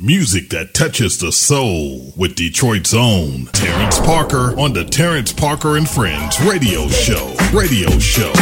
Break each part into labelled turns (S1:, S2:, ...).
S1: Music that touches the soul with Detroit's own Terrence Parker on the Terrence Parker and Friends radio show. Radio show.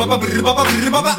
S1: baba brr baba brr baba.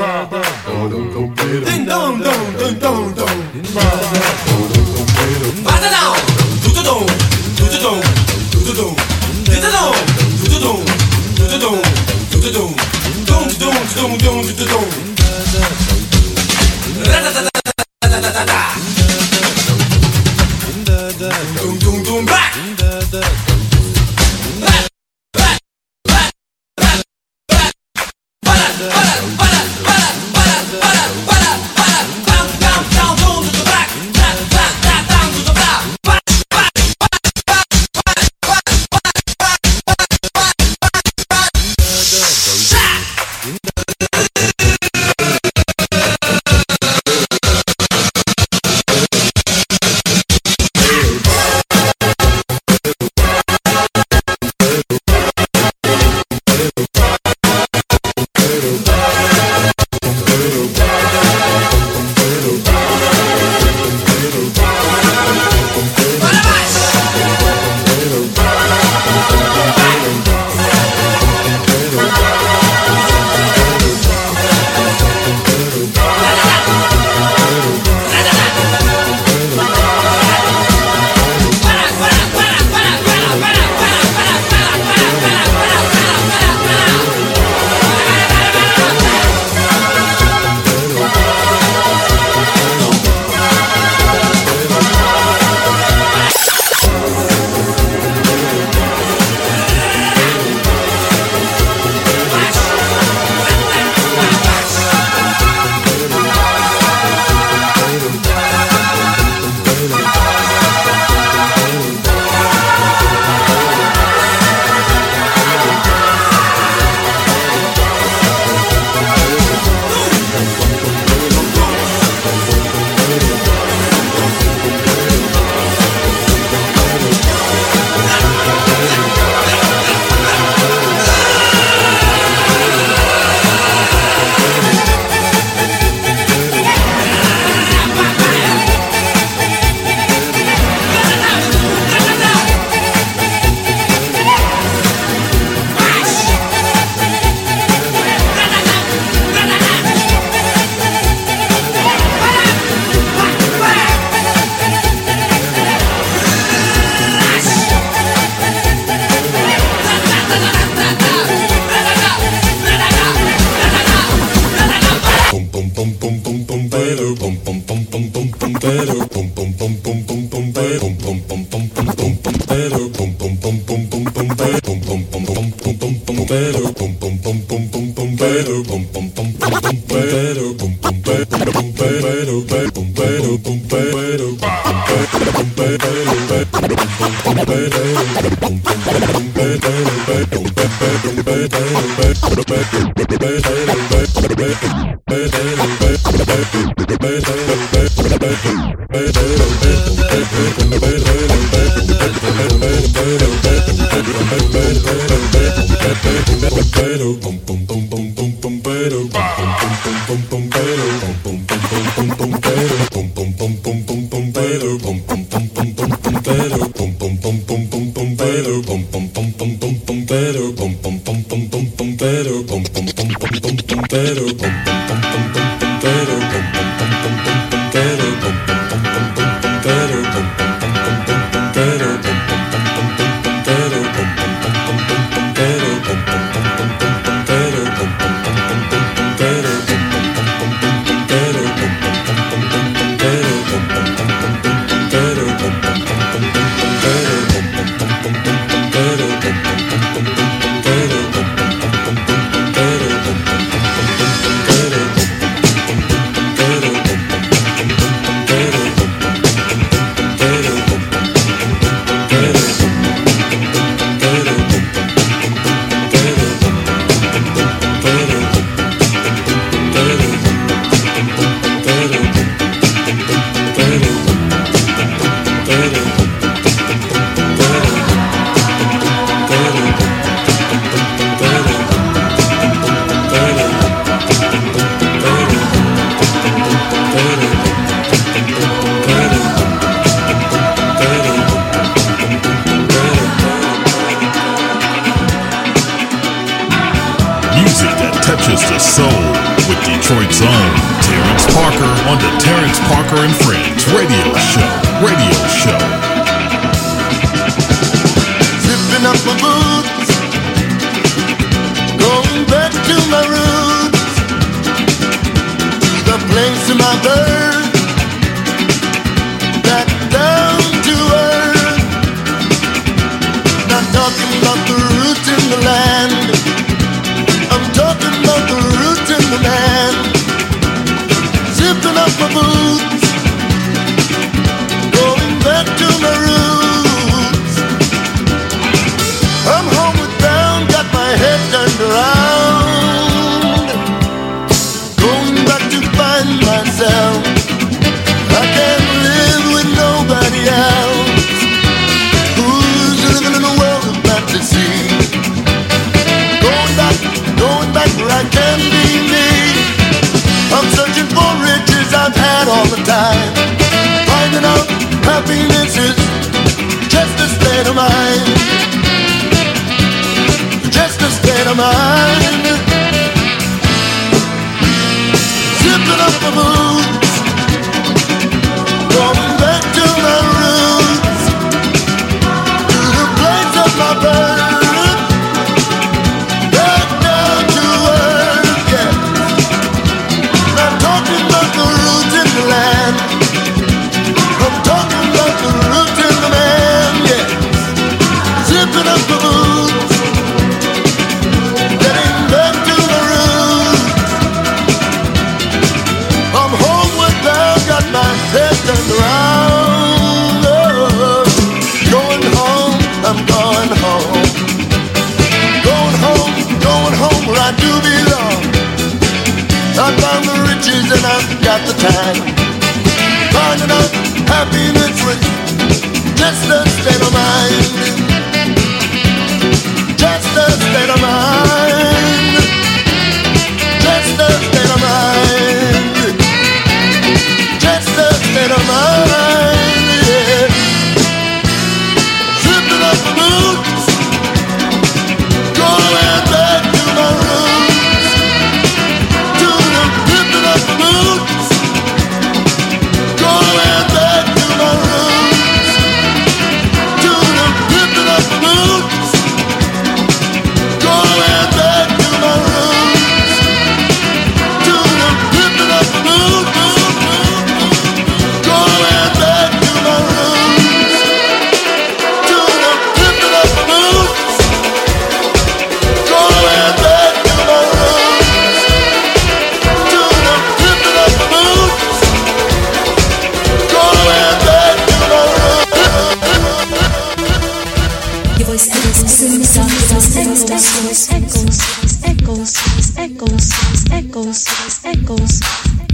S1: echoes,
S2: echoes.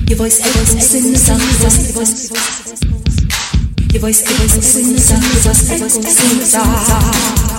S2: Your voice echoes in the sound, your voice, your voice, echoes in the sound, your voice echoes in the sound.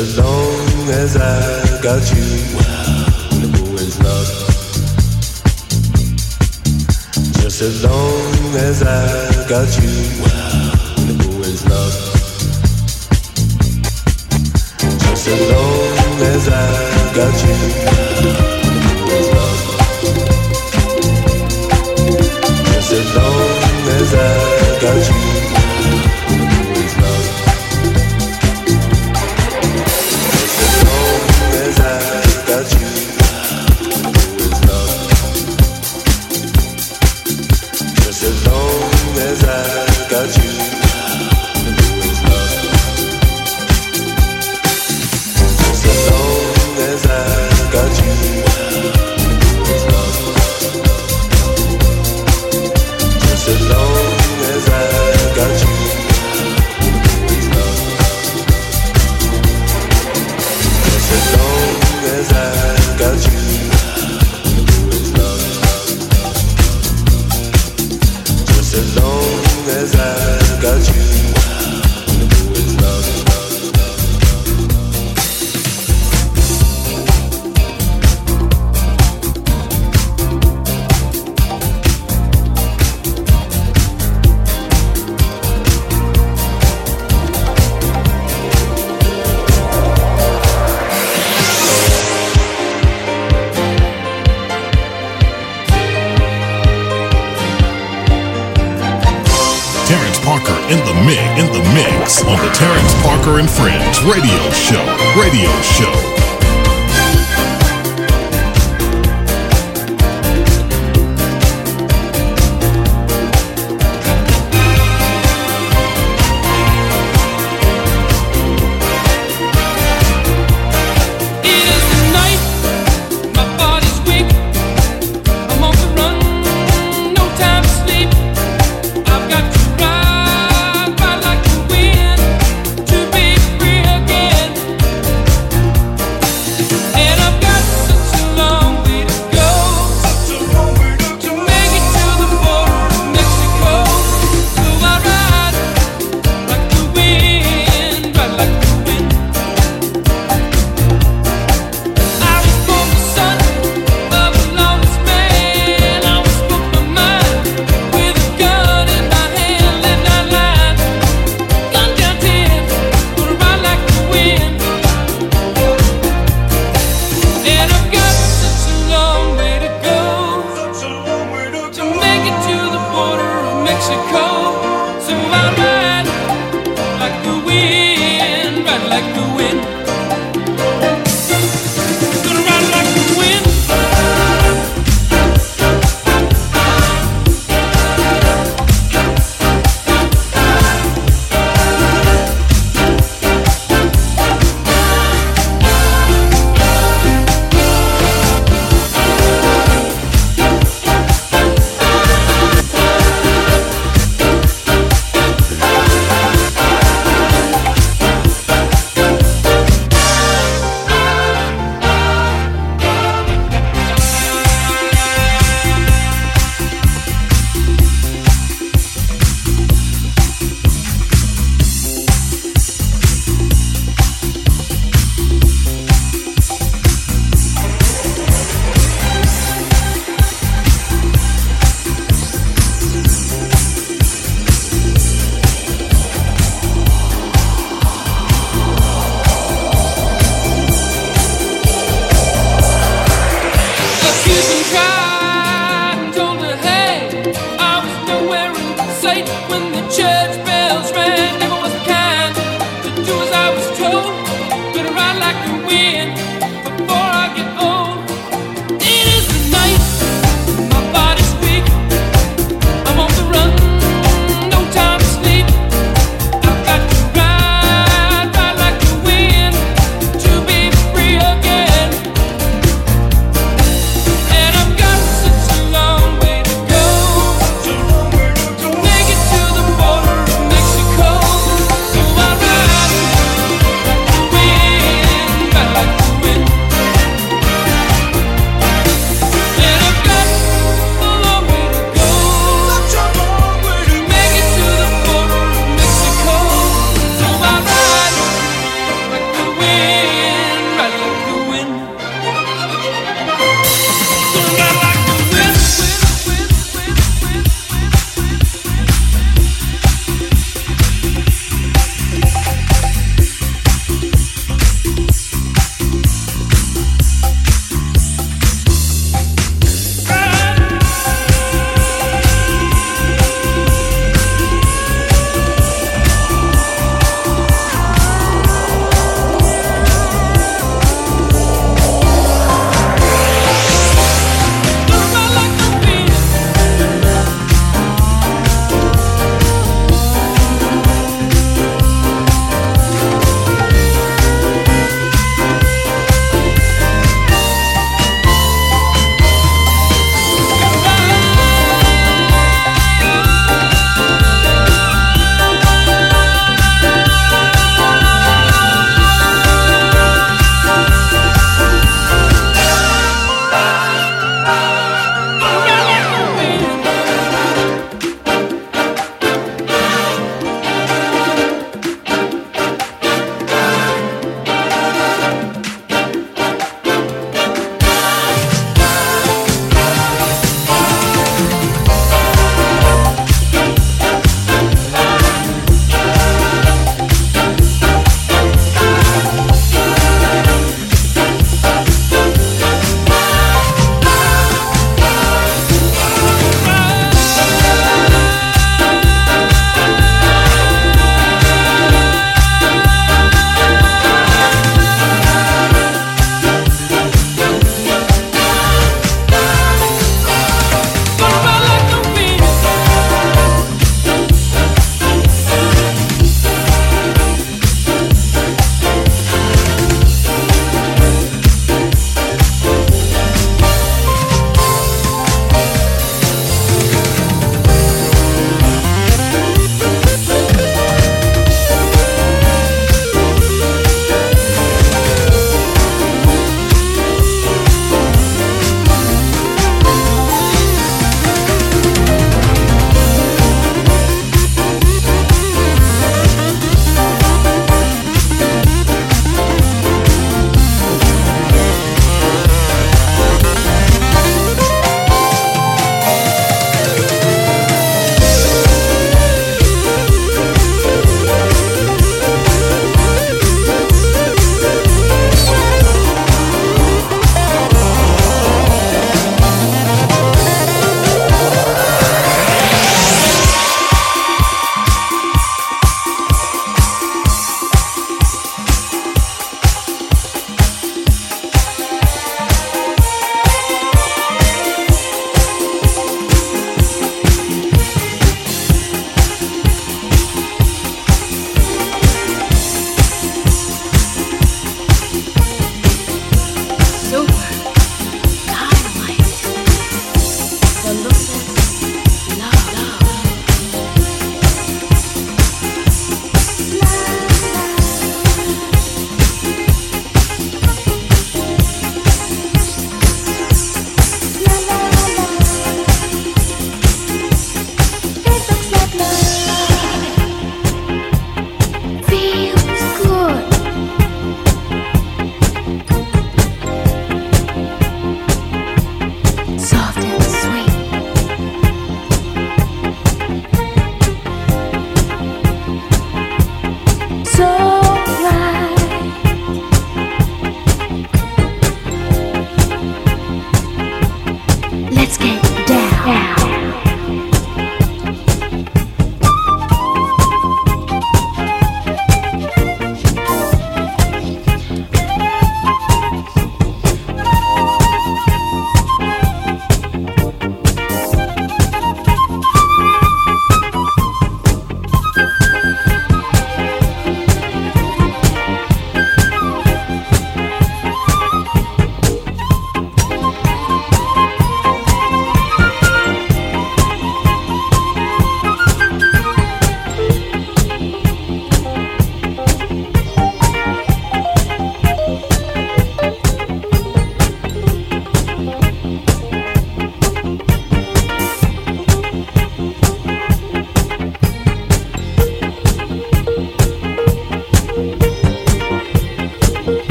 S3: As long as I got you, the boy's love. Just as long as I got you, the boy's love. Just as long as I got you. as long as I
S4: in the mix, in the mix on the Terrence Parker and Friends Radio Show, Radio Show.